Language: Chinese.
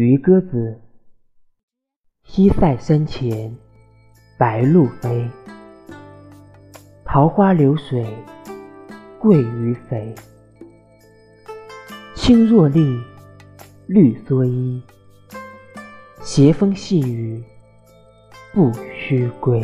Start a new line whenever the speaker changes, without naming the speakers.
渔歌子西塞山前白鹭飞。桃花流水鳜鱼肥。青箬笠绿蓑衣。斜风细雨不须归。